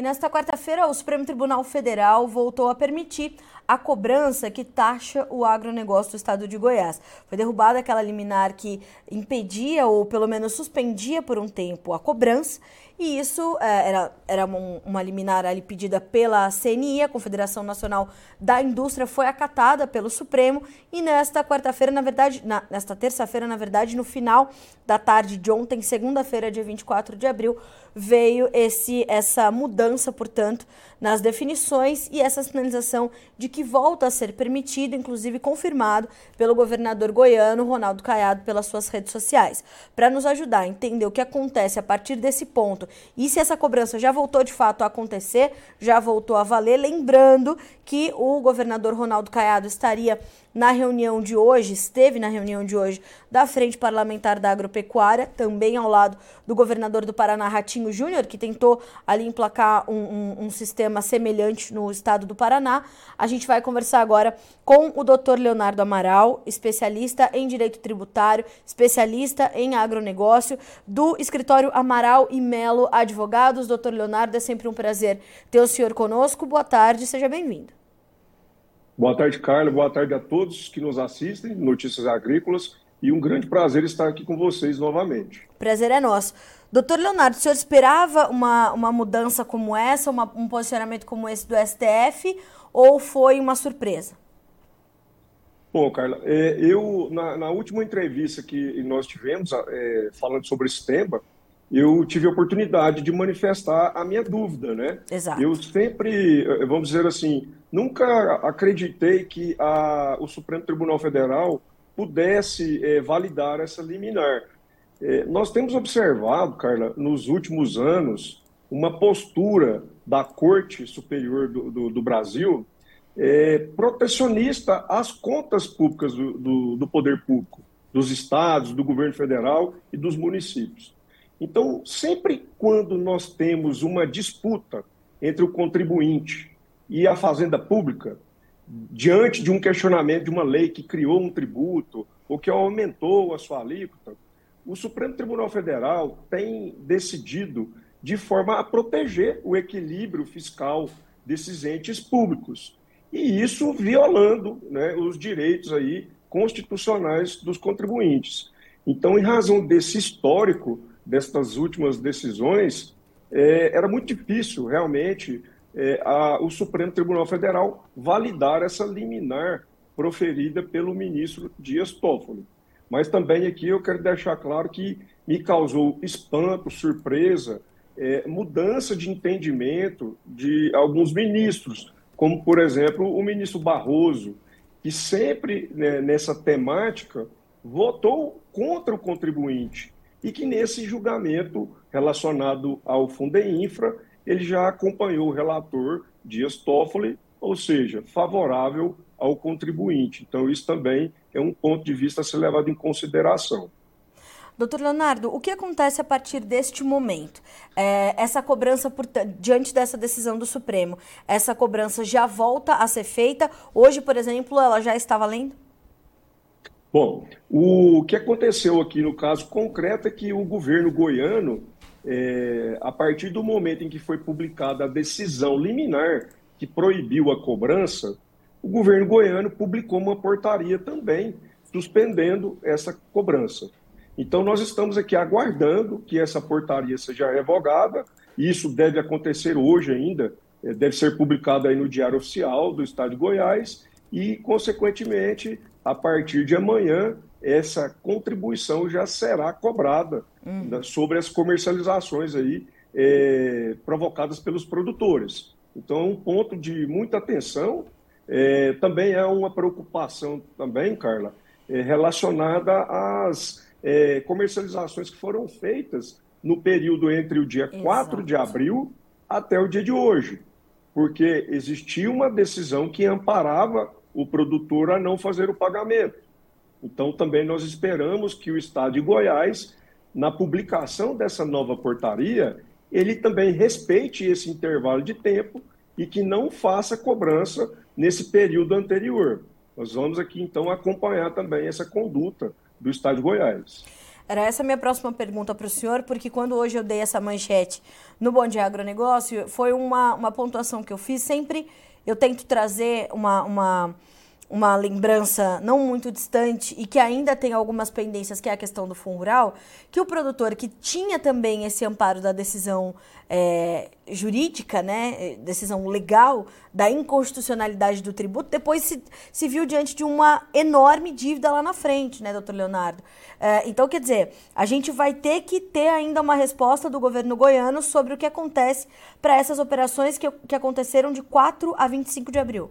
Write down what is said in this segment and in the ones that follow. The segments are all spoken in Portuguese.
E nesta quarta-feira, o Supremo Tribunal Federal voltou a permitir a cobrança que taxa o agronegócio do estado de Goiás. Foi derrubada aquela liminar que impedia ou pelo menos suspendia por um tempo a cobrança e isso é, era, era um, uma liminar ali pedida pela CNI, a Confederação Nacional da Indústria, foi acatada pelo Supremo. E nesta quarta-feira, na verdade, na, nesta terça-feira, na verdade, no final da tarde de ontem, segunda-feira, dia 24 de abril, veio esse essa mudança, portanto, nas definições e essa sinalização de que volta a ser permitido, inclusive confirmado pelo governador goiano Ronaldo Caiado pelas suas redes sociais. Para nos ajudar a entender o que acontece a partir desse ponto e se essa cobrança já voltou de fato a acontecer, já voltou a valer, lembrando que o governador Ronaldo Caiado estaria na reunião de hoje, esteve na reunião de hoje da Frente Parlamentar da Agropecuária, também ao lado do governador do Paraná, Ratinho Júnior, que tentou ali emplacar um, um, um, sistema semelhante no estado do Paraná. A gente vai conversar agora com o doutor Leonardo Amaral, especialista em direito tributário, especialista em agronegócio, do escritório Amaral e Melo Advogados. Doutor Leonardo, é sempre um prazer ter o senhor conosco. Boa tarde, seja bem-vindo. Boa tarde, Carla. Boa tarde a todos que nos assistem, Notícias Agrícolas, e um grande prazer estar aqui com vocês novamente. Prazer é nosso. Doutor Leonardo, o senhor esperava uma, uma mudança como essa, uma, um posicionamento como esse do STF, ou foi uma surpresa? Bom, Carla, é, eu, na, na, última entrevista que nós tivemos, é, falando sobre esse tema, eu tive a oportunidade de manifestar a minha dúvida, né? Exato. Eu sempre, eh, vamos dizer assim, nunca acreditei que a, o Supremo Tribunal Federal pudesse é, validar essa liminar. É, nós temos observado, Carla, nos últimos anos, uma postura da Corte Superior do, do, do Brasil é, protecionista às contas públicas do, do, do poder público, dos estados, do governo federal e dos municípios. Então, sempre quando nós temos uma disputa entre o contribuinte e a fazenda pública, diante de um questionamento de uma lei que criou um tributo ou que aumentou a sua alíquota, o Supremo Tribunal Federal tem decidido de forma a proteger o equilíbrio fiscal desses entes públicos. E isso violando né, os direitos aí constitucionais dos contribuintes. Então, em razão desse histórico, destas últimas decisões, é, era muito difícil, realmente, é, a, o Supremo Tribunal Federal validar essa liminar proferida pelo ministro Dias Toffoli. Mas também aqui eu quero deixar claro que me causou espanto, surpresa, é, mudança de entendimento de alguns ministros, como, por exemplo, o ministro Barroso, que sempre né, nessa temática votou contra o contribuinte e que nesse julgamento relacionado ao Fundeinfra, ele já acompanhou o relator Dias Toffoli, ou seja, favorável ao contribuinte. Então, isso também é um ponto de vista a ser levado em consideração. Doutor Leonardo, o que acontece a partir deste momento? É, essa cobrança, por, diante dessa decisão do Supremo, essa cobrança já volta a ser feita? Hoje, por exemplo, ela já está valendo? Bom, o que aconteceu aqui no caso concreto é que o governo goiano, é, a partir do momento em que foi publicada a decisão liminar que proibiu a cobrança, o governo goiano publicou uma portaria também suspendendo essa cobrança. Então, nós estamos aqui aguardando que essa portaria seja revogada, isso deve acontecer hoje ainda, é, deve ser publicado aí no Diário Oficial do Estado de Goiás, e, consequentemente, a partir de amanhã, essa contribuição já será cobrada hum. né, sobre as comercializações aí, é, provocadas pelos produtores. Então, um ponto de muita atenção. É, também é uma preocupação também, Carla, é, relacionada às é, comercializações que foram feitas no período entre o dia Exato. 4 de abril até o dia de hoje, porque existia uma decisão que amparava o produtor a não fazer o pagamento. Então, também nós esperamos que o Estado de Goiás, na publicação dessa nova portaria, ele também respeite esse intervalo de tempo e que não faça cobrança nesse período anterior. Nós vamos aqui, então, acompanhar também essa conduta do Estado de Goiás. Era essa a minha próxima pergunta para o senhor, porque quando hoje eu dei essa manchete no Bom Dia Agronegócio, foi uma, uma pontuação que eu fiz. Sempre eu tento trazer uma, uma uma lembrança não muito distante e que ainda tem algumas pendências, que é a questão do fundo rural, que o produtor que tinha também esse amparo da decisão é, jurídica, né, decisão legal da inconstitucionalidade do tributo, depois se, se viu diante de uma enorme dívida lá na frente, né, doutor Leonardo? É, então, quer dizer, a gente vai ter que ter ainda uma resposta do governo goiano sobre o que acontece para essas operações que, que aconteceram de 4 a 25 de abril.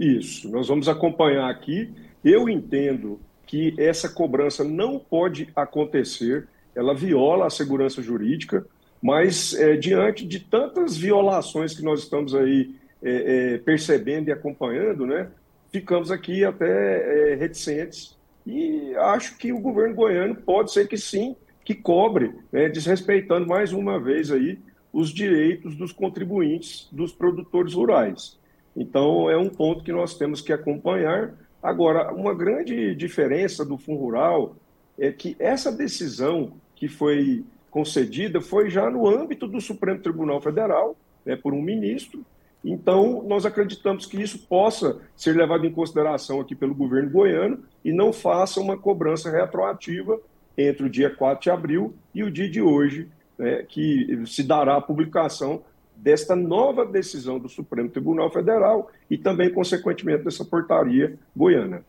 Isso, nós vamos acompanhar aqui. Eu entendo que essa cobrança não pode acontecer, ela viola a segurança jurídica, mas é, diante de tantas violações que nós estamos aí é, é, percebendo e acompanhando, né, ficamos aqui até é, reticentes e acho que o governo goiano pode ser que sim, que cobre, né, desrespeitando mais uma vez aí os direitos dos contribuintes, dos produtores rurais. Então, é um ponto que nós temos que acompanhar. Agora, uma grande diferença do Fundo Rural é que essa decisão que foi concedida foi já no âmbito do Supremo Tribunal Federal, né, por um ministro. Então, nós acreditamos que isso possa ser levado em consideração aqui pelo governo goiano e não faça uma cobrança retroativa entre o dia 4 de abril e o dia de hoje, né, que se dará a publicação desta nova decisão do Supremo Tribunal Federal e também, consequentemente, dessa portaria goiana.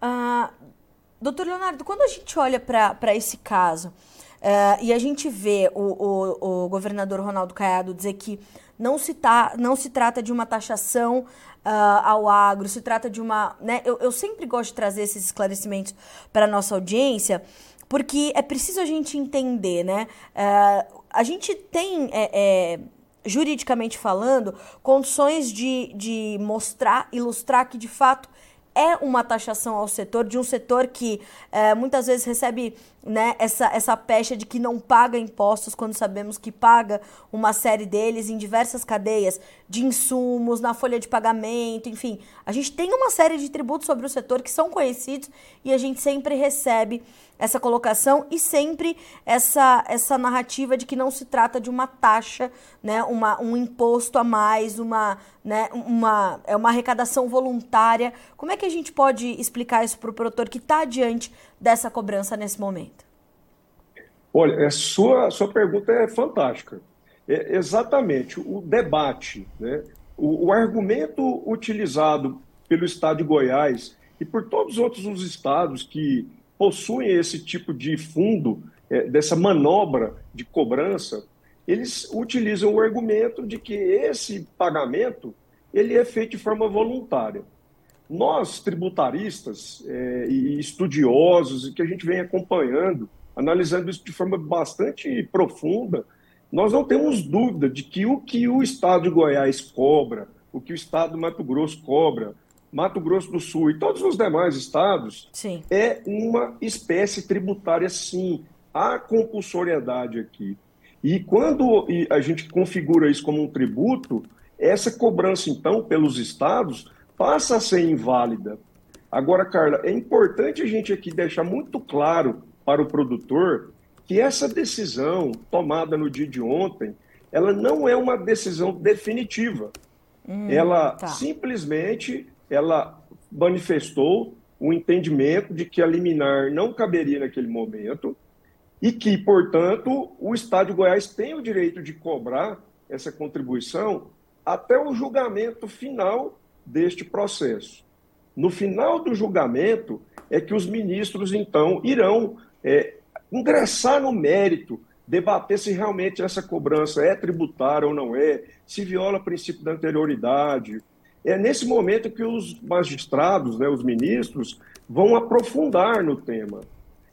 Ah, doutor Leonardo, quando a gente olha para esse caso uh, e a gente vê o, o, o, governador Ronaldo Caiado dizer que não se, tá, não se trata de uma taxação uh, ao agro, se trata de uma. Né, eu, eu sempre gosto de trazer esses esclarecimentos para a nossa audiência, porque é preciso a gente entender, né? Uh, a gente tem. É, é, juridicamente falando, condições de, de mostrar, ilustrar que de fato é uma taxação ao setor, de um setor que é, muitas vezes recebe né, essa, essa pecha de que não paga impostos, quando sabemos que paga uma série deles em diversas cadeias de insumos, na folha de pagamento, enfim. A gente tem uma série de tributos sobre o setor que são conhecidos e a gente sempre recebe essa colocação e sempre essa, essa narrativa de que não se trata de uma taxa, né, uma, um imposto a mais, uma, né, uma, é uma arrecadação voluntária. Como é que a gente pode explicar isso para o produtor que está diante dessa cobrança nesse momento? Olha, a sua, sua pergunta é fantástica. É exatamente o debate, né, o, o argumento utilizado pelo Estado de Goiás e por todos os outros estados que possuem esse tipo de fundo, é, dessa manobra de cobrança, eles utilizam o argumento de que esse pagamento ele é feito de forma voluntária. Nós, tributaristas é, e estudiosos, que a gente vem acompanhando, analisando isso de forma bastante profunda, nós não temos dúvida de que o que o Estado de Goiás cobra, o que o Estado do Mato Grosso cobra, Mato Grosso do Sul e todos os demais estados, sim. é uma espécie tributária, sim. Há compulsoriedade aqui. E quando a gente configura isso como um tributo, essa cobrança, então, pelos estados, passa a ser inválida. Agora, Carla, é importante a gente aqui deixar muito claro para o produtor que essa decisão tomada no dia de ontem, ela não é uma decisão definitiva. Hum, ela tá. simplesmente ela manifestou o entendimento de que a liminar não caberia naquele momento e que, portanto, o Estado de Goiás tem o direito de cobrar essa contribuição até o julgamento final deste processo. No final do julgamento é que os ministros, então, irão é, ingressar no mérito, debater se realmente essa cobrança é tributária ou não é, se viola o princípio da anterioridade, é nesse momento que os magistrados, né, os ministros, vão aprofundar no tema.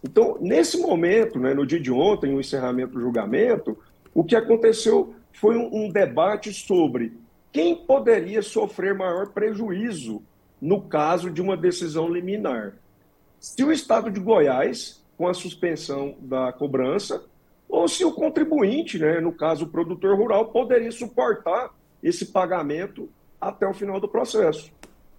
Então, nesse momento, né, no dia de ontem, o encerramento do julgamento, o que aconteceu foi um, um debate sobre quem poderia sofrer maior prejuízo no caso de uma decisão liminar. Se o Estado de Goiás, com a suspensão da cobrança, ou se o contribuinte, né, no caso o produtor rural, poderia suportar esse pagamento até o final do processo.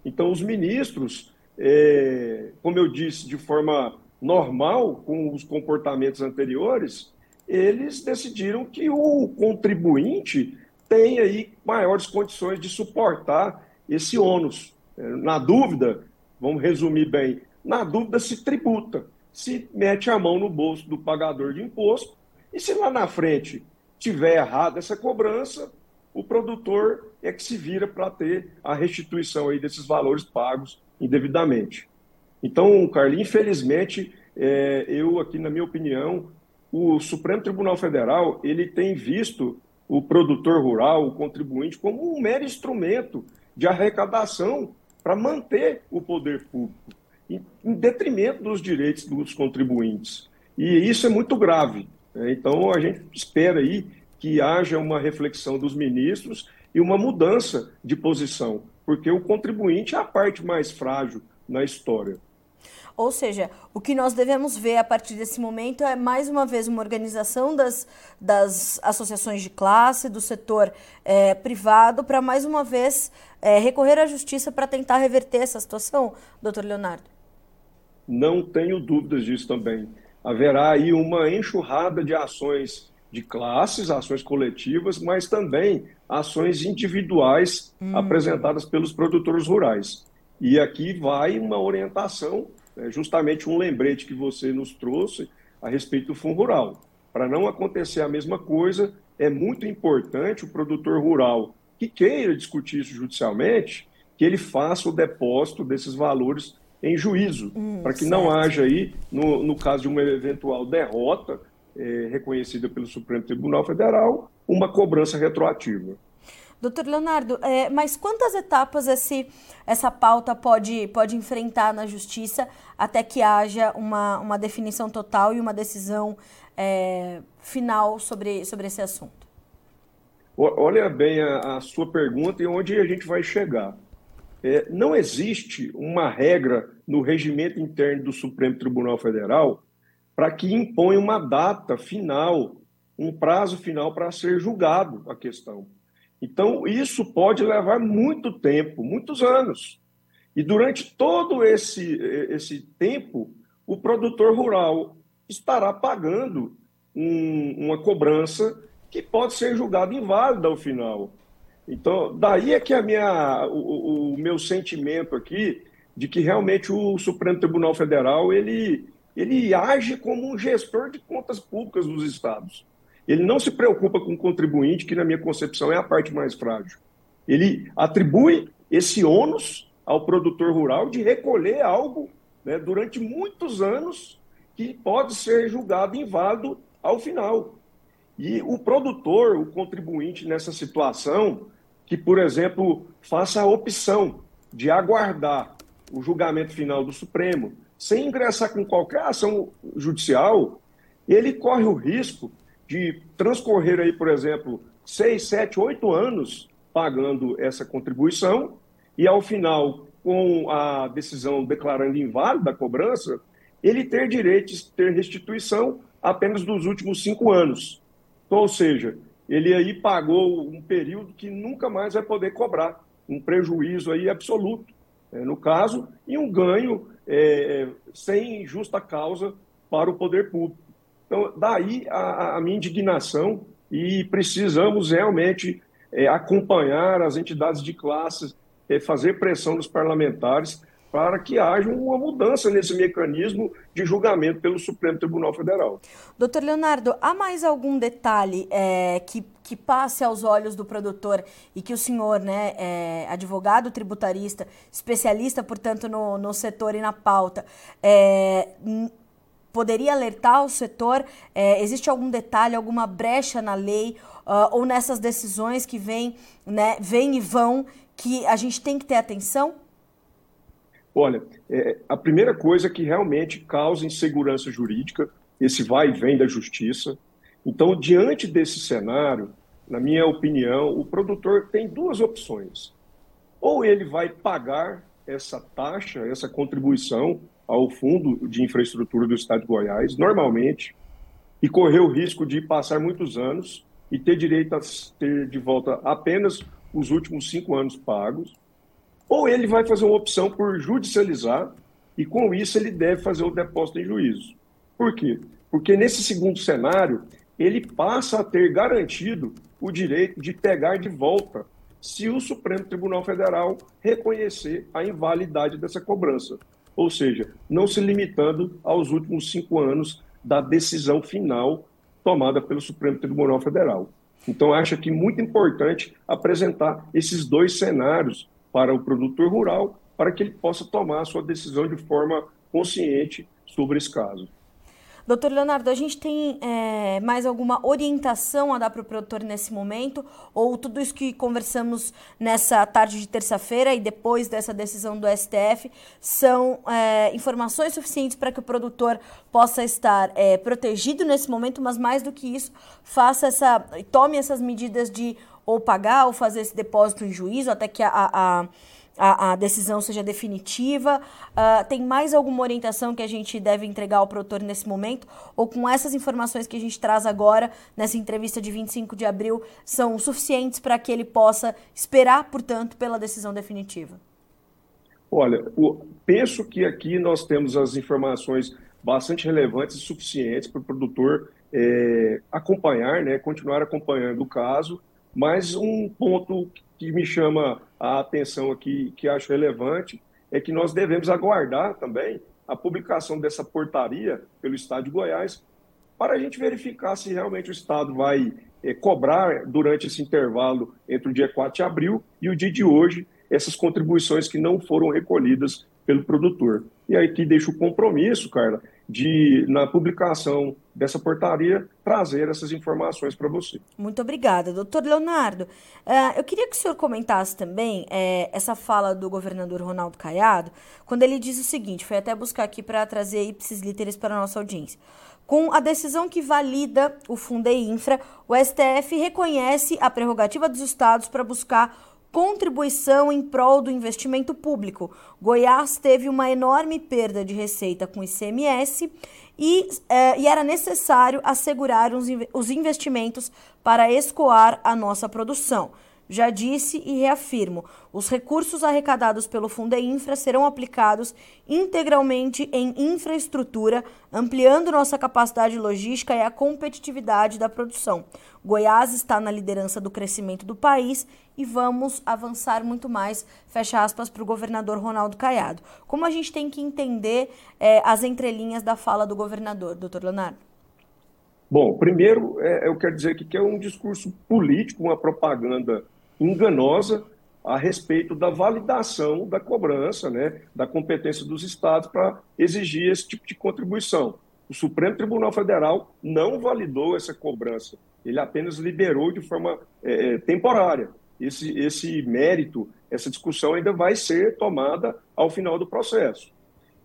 Então, os ministros, é, como eu disse, de forma normal com os comportamentos anteriores, eles decidiram que o contribuinte tem aí maiores condições de suportar esse ônus. Na dúvida, vamos resumir bem, na dúvida se tributa, se mete a mão no bolso do pagador de imposto, e se lá na frente tiver errado essa cobrança, o produtor é que se vira para ter a restituição aí desses valores pagos indevidamente. Então, Carlinhos, infelizmente, é, eu aqui, na minha opinião, o Supremo Tribunal Federal ele tem visto o produtor rural, o contribuinte, como um mero instrumento de arrecadação para manter o poder público, em, em detrimento dos direitos dos contribuintes. E isso é muito grave. Né? Então, a gente espera aí que haja uma reflexão dos ministros e uma mudança de posição, porque o contribuinte é a parte mais frágil na história. Ou seja, o que nós devemos ver a partir desse momento é, mais uma vez, uma organização das, das associações de classe, do setor é, privado, para, mais uma vez, é, recorrer à justiça para tentar reverter essa situação, doutor Leonardo? Não tenho dúvidas disso também. Haverá aí uma enxurrada de ações de classes, ações coletivas, mas também ações individuais hum. apresentadas pelos produtores rurais. E aqui vai uma orientação é justamente um lembrete que você nos trouxe a respeito do Fundo Rural. Para não acontecer a mesma coisa, é muito importante o produtor rural que queira discutir isso judicialmente, que ele faça o depósito desses valores em juízo, hum, para que certo. não haja aí, no, no caso de uma eventual derrota é, reconhecida pelo Supremo Tribunal Federal, uma cobrança retroativa. Doutor Leonardo, é, mas quantas etapas esse, essa pauta pode, pode enfrentar na justiça até que haja uma, uma definição total e uma decisão é, final sobre, sobre esse assunto? Olha bem a, a, sua pergunta e onde a gente vai chegar. É, não existe uma regra no regimento interno do Supremo Tribunal Federal para que imponha uma data final, um prazo final para ser julgado a questão. Então, isso pode levar muito tempo, muitos anos. E durante todo esse, esse tempo, o produtor rural estará pagando um, uma cobrança que pode ser julgada inválida ao final. Então, daí é que a minha, o, o, meu sentimento aqui de que realmente o Supremo Tribunal Federal ele, ele age como um gestor de contas públicas dos estados. Ele não se preocupa com o contribuinte, que na minha concepção é a parte mais frágil. Ele atribui esse ônus ao produtor rural de recolher algo né, durante muitos anos que pode ser julgado inválido ao final. E o produtor, o contribuinte nessa situação, que, por exemplo, faça a opção de aguardar o julgamento final do Supremo, sem ingressar com qualquer ação judicial, ele corre o risco de transcorrer aí, por exemplo, seis, sete, oito anos pagando essa contribuição e ao final, com a decisão declarando inválida a cobrança, ele ter direito de ter restituição apenas dos últimos cinco anos. Então, ou seja, ele aí pagou um período que nunca mais vai poder cobrar, um prejuízo aí absoluto, né, no caso, e um ganho é, sem justa causa para o poder público. Então, daí a, a minha indignação e precisamos realmente é, acompanhar as entidades de classes, é, fazer pressão nos parlamentares para que haja uma mudança nesse mecanismo de julgamento pelo Supremo Tribunal Federal. Doutor Leonardo, há mais algum detalhe é, que, que passe aos olhos do produtor e que o senhor, né, é, advogado tributarista, especialista, portanto, no, no setor e na pauta, é, poderia alertar o setor? É, existe algum detalhe, alguma brecha na lei uh, ou nessas decisões que vêm né, vem e vão que a gente tem que ter atenção? Olha, é, a primeira coisa que realmente causa insegurança jurídica, esse vai e vem da justiça. Então, diante desse cenário, na minha opinião, o produtor tem duas opções. Ou ele vai pagar essa taxa, essa contribuição ao Fundo de Infraestrutura do Estado de Goiás, normalmente, e correr o risco de passar muitos anos e ter direito a ter de volta apenas os últimos cinco anos pagos, ou ele vai fazer uma opção por judicializar e com isso ele deve fazer o depósito em juízo. Por quê? Porque nesse segundo cenário, ele passa a ter garantido o direito de pegar de volta se o Supremo Tribunal Federal reconhecer a invalidade dessa cobrança. Ou seja, não se limitando aos últimos cinco anos da decisão final tomada pelo Supremo Tribunal Federal. Então, acho que muito importante apresentar esses dois cenários para o produtor rural, para que ele possa tomar a sua decisão de forma consciente sobre esse caso. Doutor Leonardo, a gente tem é, mais alguma orientação a dar para o produtor nesse momento? Ou tudo isso que conversamos nessa tarde de terça-feira e depois dessa decisão do STF são é, informações suficientes para que o produtor possa estar é, protegido nesse momento, mas mais do que isso, faça essa, tome essas medidas de ou pagar ou fazer esse depósito em juízo até que a, a a, a decisão seja definitiva? Uh, tem mais alguma orientação que a gente deve entregar ao produtor nesse momento? Ou com essas informações que a gente traz agora, nessa entrevista de 25 de abril, são suficientes para que ele possa esperar, portanto, pela decisão definitiva? Olha, penso que aqui nós temos as informações bastante relevantes e suficientes para o produtor é, acompanhar, né, continuar acompanhando o caso, mas um ponto que me chama a atenção aqui, que acho relevante, é que nós devemos aguardar também a publicação dessa portaria pelo Estado de Goiás para a gente verificar se realmente o Estado vai é, cobrar durante esse intervalo entre o dia 4 de abril e o dia de hoje essas contribuições que não foram recolhidas pelo produtor. E aí que deixa o compromisso, Carla, de, na publicação dessa portaria, trazer essas informações para você. Muito obrigada. Doutor Leonardo, uh, eu queria que o senhor comentasse também uh, essa fala do governador Ronaldo Caiado, quando ele diz o seguinte, foi até buscar aqui para trazer ipsis literis para a nossa audiência. Com a decisão que valida o Fundei Infra, o STF reconhece a prerrogativa dos estados para buscar contribuição em prol do investimento público. Goiás teve uma enorme perda de receita com ICMS e, eh, e era necessário assegurar os investimentos para escoar a nossa produção. Já disse e reafirmo: os recursos arrecadados pelo Infra serão aplicados integralmente em infraestrutura, ampliando nossa capacidade logística e a competitividade da produção. Goiás está na liderança do crescimento do país e vamos avançar muito mais, fecha aspas, para o governador Ronaldo Caiado. Como a gente tem que entender é, as entrelinhas da fala do governador, doutor Leonardo? Bom, primeiro, é, eu quero dizer que é um discurso político, uma propaganda enganosa a respeito da validação da cobrança, né, da competência dos estados para exigir esse tipo de contribuição. O Supremo Tribunal Federal não validou essa cobrança, ele apenas liberou de forma é, é temporária. Esse, esse mérito, essa discussão ainda vai ser tomada ao final do processo.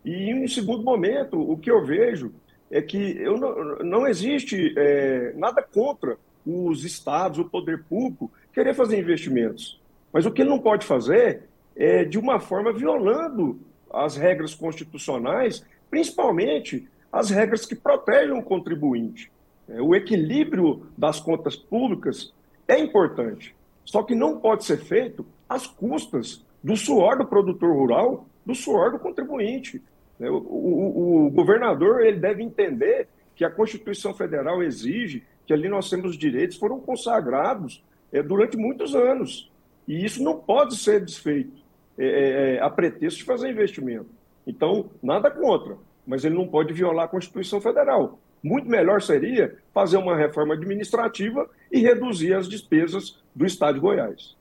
E, em um segundo momento, o que eu vejo é que eu não, não existe é, nada contra os estados, o poder público, querer fazer investimentos. Mas o que ele não pode fazer é de uma forma violando as regras constitucionais, principalmente as regras que protegem o contribuinte. É, o equilíbrio das contas públicas é importante, só que não pode ser feito às custas do suor do produtor rural, do suor do contribuinte. É, o, o, o governador ele deve entender que a Constituição Federal exige que ali nós temos direitos foram consagrados é, durante muitos anos. E isso não pode ser desfeito é, é, é, a pretexto de fazer investimento. Então, nada contra, mas ele não pode violar a Constituição Federal. Muito melhor seria fazer uma reforma administrativa e reduzir as despesas do Estado de Goiás.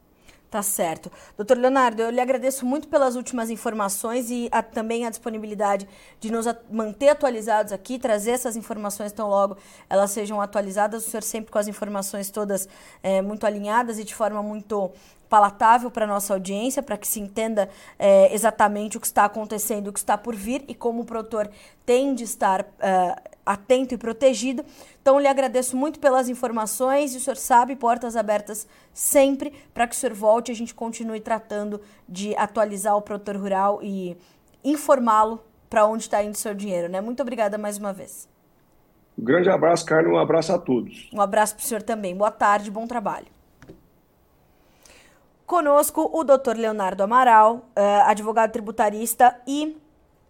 Tá certo. Doutor Leonardo, eu lhe agradeço muito pelas últimas informações e a, também a disponibilidade de nos manter atualizados aqui, trazer essas informações tão logo elas sejam atualizadas. O senhor sempre com as informações todas é, muito alinhadas e de forma muito palatável para a nossa audiência, para que se entenda é, exatamente o que está acontecendo, o que está por vir e como o produtor tem de estar uh, atento e protegido. Então, lhe agradeço muito pelas informações e o senhor sabe, portas abertas sempre para que o senhor volte e a gente continue tratando de atualizar o produtor rural e informá-lo para onde está indo o seu dinheiro. Né? Muito obrigada mais uma vez. Um grande abraço, Carlos, um abraço a todos. Um abraço para o senhor também. Boa tarde, bom trabalho. Conosco o doutor Leonardo Amaral, uh, advogado tributarista e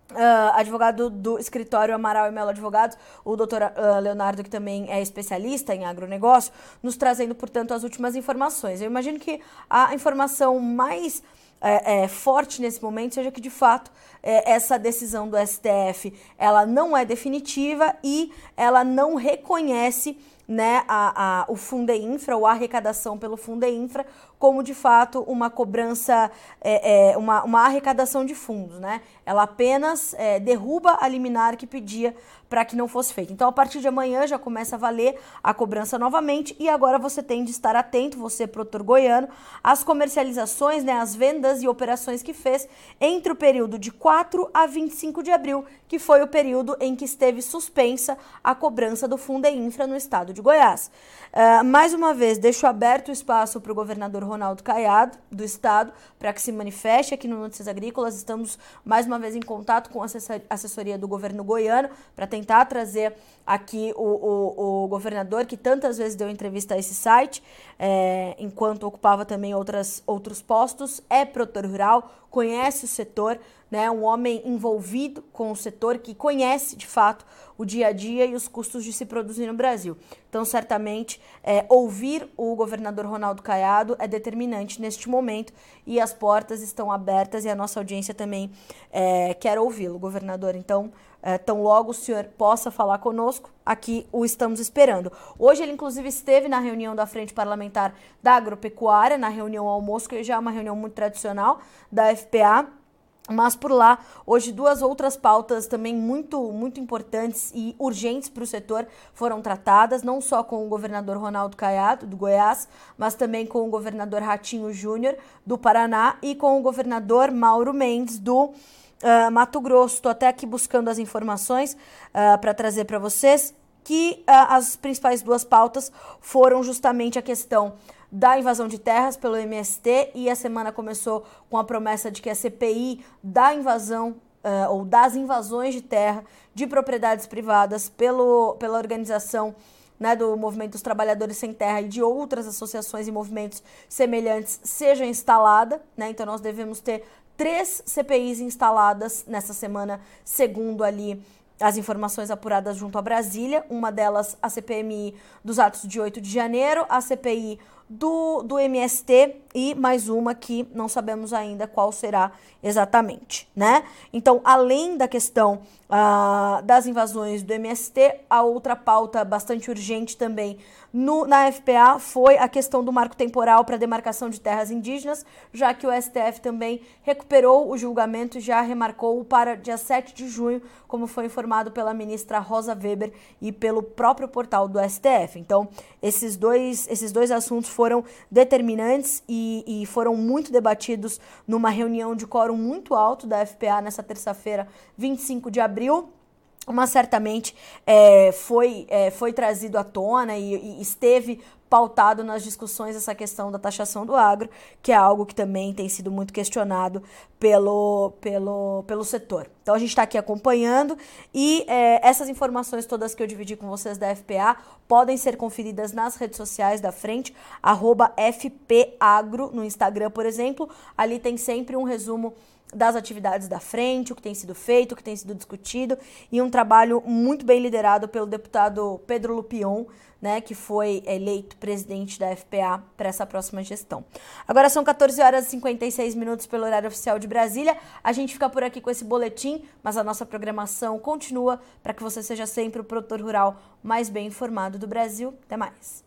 Uh, advogado do escritório Amaral e Melo Advogados, o doutor uh, Leonardo, que também é especialista em agronegócio, nos trazendo, portanto, as últimas informações. Eu imagino que a informação mais é, é, forte nesse momento seja que, de fato, é, essa decisão do STF ela não é definitiva e ela não reconhece né, a, a, o Fundeinfra, ou a arrecadação pelo Fundeinfra, como de fato uma cobrança, é, é, uma, uma arrecadação de fundos. Né? Ela apenas é, derruba a liminar que pedia para que não fosse feito. Então, a partir de amanhã já começa a valer a cobrança novamente e agora você tem de estar atento, você, produtor goiano, às comercializações, né, às vendas e operações que fez entre o período de 4 a 25 de abril, que foi o período em que esteve suspensa a cobrança do Fundo Infra no estado de Goiás. Uh, mais uma vez, deixo aberto o espaço para o governador Ronaldo Caiado, do estado, para que se manifeste aqui no Notícias Agrícolas. Estamos mais uma vez em contato com a assessoria do governo goiano para tentar trazer aqui o, o, o, governador, que tantas vezes deu entrevista a esse site, é, enquanto ocupava também outras, outros postos, é produtor rural, conhece o setor, né, um homem envolvido com o setor, que conhece de fato o dia a dia e os custos de se produzir no Brasil. Então, certamente, é, ouvir o governador Ronaldo Caiado é determinante neste momento e as portas estão abertas e a nossa audiência também é, quer ouvi-lo, governador. Então, é, tão logo o senhor possa falar conosco, aqui o estamos esperando. Hoje ele, inclusive, esteve na reunião da Frente Parlamentar da Agropecuária, na reunião almoço, que já é uma reunião muito tradicional da FPA. Mas por lá, hoje duas outras pautas também muito, muito importantes e urgentes para o setor foram tratadas, não só com o governador Ronaldo Caiado, do Goiás, mas também com o governador Ratinho Júnior, do Paraná, e com o governador Mauro Mendes, do uh, Mato Grosso. Estou até aqui buscando as informações uh, para trazer para vocês que uh, as principais duas pautas foram justamente a questão da invasão de terras pelo MST e a semana começou com a promessa de que a CPI da invasão uh, ou das invasões de terra de propriedades privadas pelo, pela organização né, do Movimento dos Trabalhadores Sem Terra e de outras associações e movimentos semelhantes seja instalada. Né? Então nós devemos ter três CPIs instaladas nessa semana, segundo ali as informações apuradas junto a Brasília. Uma delas, a CPMI dos atos de 8 de janeiro, a CPI do, do MST e mais uma que não sabemos ainda qual será exatamente, né? Então, além da questão uh, das invasões do MST, a outra pauta bastante urgente também no, na FPA foi a questão do marco temporal para demarcação de terras indígenas, já que o STF também recuperou o julgamento e já remarcou para dia 7 de junho, como foi informado pela ministra Rosa Weber e pelo próprio portal do STF. Então, esses dois, esses dois assuntos foram determinantes e, e foram muito debatidos numa reunião de quórum muito alto da FPA nessa terça-feira, 25 de abril. Mas certamente é, foi, é, foi trazido à tona e, e, esteve pautado nas discussões essa questão da taxação do agro, que é algo que também tem sido muito questionado pelo, pelo, pelo setor. Então a gente está aqui acompanhando e é, essas informações todas que eu dividi com vocês da FPA podem ser conferidas nas redes sociais da frente, FPAgro no Instagram, por exemplo. Ali tem sempre um resumo das atividades da frente, o que tem sido feito, o que tem sido discutido e um trabalho muito bem liderado pelo deputado Pedro Lupion, né, que foi eleito presidente da FPA para essa próxima gestão. Agora são 14 horas e 56 minutos pelo horário oficial de Brasília. A gente fica por aqui com esse boletim, mas a nossa programação continua para que você seja sempre o produtor rural mais bem informado do Brasil. Até mais.